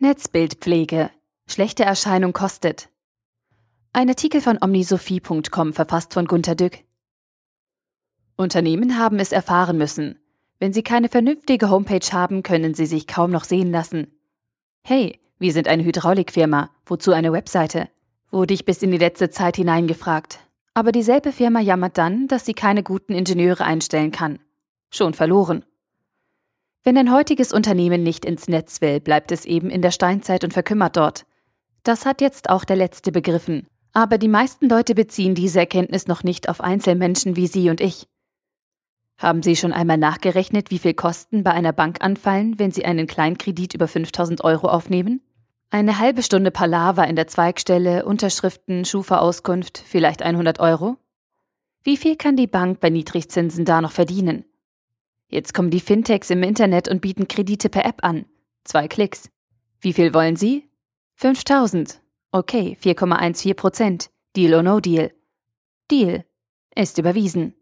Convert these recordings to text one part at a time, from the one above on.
Netzbildpflege. Schlechte Erscheinung kostet. Ein Artikel von omnisophie.com verfasst von Gunter Dück. Unternehmen haben es erfahren müssen. Wenn sie keine vernünftige Homepage haben, können sie sich kaum noch sehen lassen. Hey, wir sind eine Hydraulikfirma. Wozu eine Webseite? Wurde ich bis in die letzte Zeit hineingefragt. Aber dieselbe Firma jammert dann, dass sie keine guten Ingenieure einstellen kann. Schon verloren. Wenn ein heutiges Unternehmen nicht ins Netz will, bleibt es eben in der Steinzeit und verkümmert dort. Das hat jetzt auch der Letzte begriffen. Aber die meisten Leute beziehen diese Erkenntnis noch nicht auf Einzelmenschen wie Sie und ich. Haben Sie schon einmal nachgerechnet, wie viel Kosten bei einer Bank anfallen, wenn Sie einen Kleinkredit über 5000 Euro aufnehmen? Eine halbe Stunde Palaver in der Zweigstelle, Unterschriften, Schufa-Auskunft, vielleicht 100 Euro? Wie viel kann die Bank bei Niedrigzinsen da noch verdienen? Jetzt kommen die Fintechs im Internet und bieten Kredite per App an. Zwei Klicks. Wie viel wollen Sie? 5000. Okay, 4,14 Prozent. Deal or no deal? Deal. Ist überwiesen.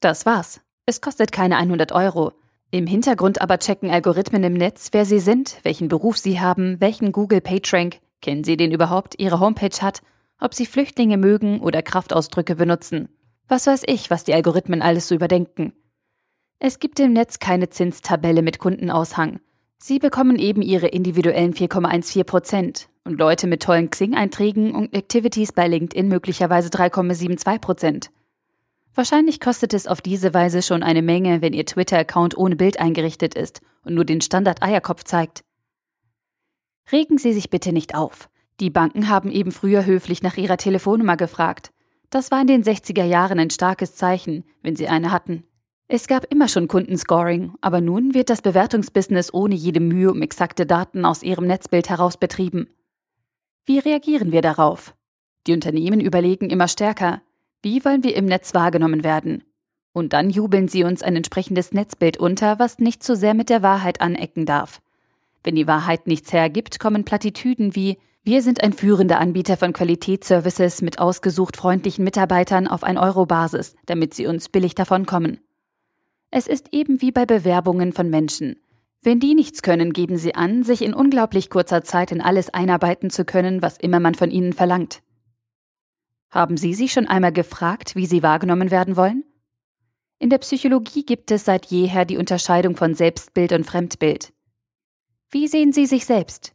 Das war's. Es kostet keine 100 Euro. Im Hintergrund aber checken Algorithmen im Netz, wer Sie sind, welchen Beruf Sie haben, welchen Google PageRank, kennen Sie den überhaupt, Ihre Homepage hat, ob Sie Flüchtlinge mögen oder Kraftausdrücke benutzen. Was weiß ich, was die Algorithmen alles so überdenken. Es gibt im Netz keine Zinstabelle mit Kundenaushang. Sie bekommen eben ihre individuellen 4,14 Prozent und Leute mit tollen Xing-Einträgen und Activities bei LinkedIn möglicherweise 3,72 Prozent. Wahrscheinlich kostet es auf diese Weise schon eine Menge, wenn Ihr Twitter-Account ohne Bild eingerichtet ist und nur den Standard-Eierkopf zeigt. Regen Sie sich bitte nicht auf. Die Banken haben eben früher höflich nach Ihrer Telefonnummer gefragt. Das war in den 60er Jahren ein starkes Zeichen, wenn Sie eine hatten. Es gab immer schon Kundenscoring, aber nun wird das Bewertungsbusiness ohne jede Mühe um exakte Daten aus ihrem Netzbild heraus betrieben. Wie reagieren wir darauf? Die Unternehmen überlegen immer stärker, wie wollen wir im Netz wahrgenommen werden? Und dann jubeln sie uns ein entsprechendes Netzbild unter, was nicht zu sehr mit der Wahrheit anecken darf. Wenn die Wahrheit nichts hergibt, kommen Plattitüden wie wir sind ein führender Anbieter von Qualitätsservices mit ausgesucht freundlichen Mitarbeitern auf 1-Euro-Basis, damit sie uns billig davonkommen. Es ist eben wie bei Bewerbungen von Menschen. Wenn die nichts können, geben sie an, sich in unglaublich kurzer Zeit in alles einarbeiten zu können, was immer man von ihnen verlangt. Haben Sie sich schon einmal gefragt, wie Sie wahrgenommen werden wollen? In der Psychologie gibt es seit jeher die Unterscheidung von Selbstbild und Fremdbild. Wie sehen Sie sich selbst?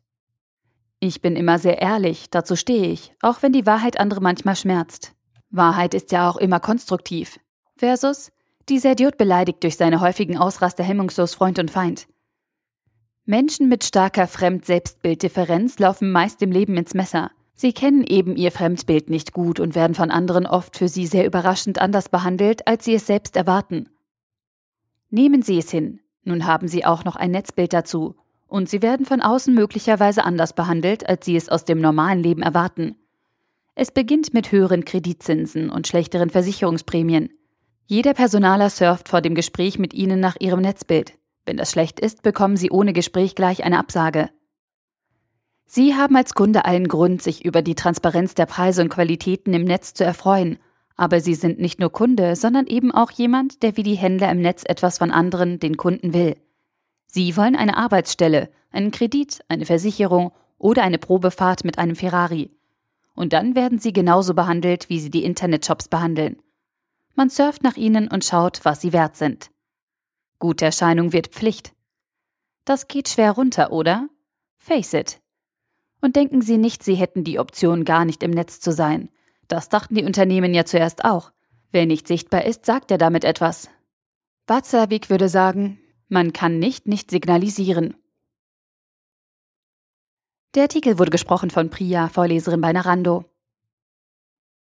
Ich bin immer sehr ehrlich, dazu stehe ich, auch wenn die Wahrheit andere manchmal schmerzt. Wahrheit ist ja auch immer konstruktiv. Versus, dieser Idiot beleidigt durch seine häufigen Ausraster hemmungslos Freund und Feind. Menschen mit starker Fremd-Selbstbilddifferenz laufen meist im Leben ins Messer. Sie kennen eben ihr Fremdbild nicht gut und werden von anderen oft für sie sehr überraschend anders behandelt, als sie es selbst erwarten. Nehmen Sie es hin. Nun haben Sie auch noch ein Netzbild dazu. Und Sie werden von außen möglicherweise anders behandelt, als Sie es aus dem normalen Leben erwarten. Es beginnt mit höheren Kreditzinsen und schlechteren Versicherungsprämien. Jeder Personaler surft vor dem Gespräch mit Ihnen nach Ihrem Netzbild. Wenn das schlecht ist, bekommen Sie ohne Gespräch gleich eine Absage. Sie haben als Kunde allen Grund, sich über die Transparenz der Preise und Qualitäten im Netz zu erfreuen. Aber Sie sind nicht nur Kunde, sondern eben auch jemand, der wie die Händler im Netz etwas von anderen, den Kunden will. Sie wollen eine Arbeitsstelle, einen Kredit, eine Versicherung oder eine Probefahrt mit einem Ferrari. Und dann werden Sie genauso behandelt, wie Sie die Internetshops behandeln. Man surft nach ihnen und schaut, was sie wert sind. Gute Erscheinung wird Pflicht. Das geht schwer runter, oder? Face it. Und denken Sie nicht, Sie hätten die Option, gar nicht im Netz zu sein. Das dachten die Unternehmen ja zuerst auch. Wer nicht sichtbar ist, sagt er damit etwas. Watzlawick würde sagen, man kann nicht nicht signalisieren. Der Artikel wurde gesprochen von Priya, Vorleserin bei Narando.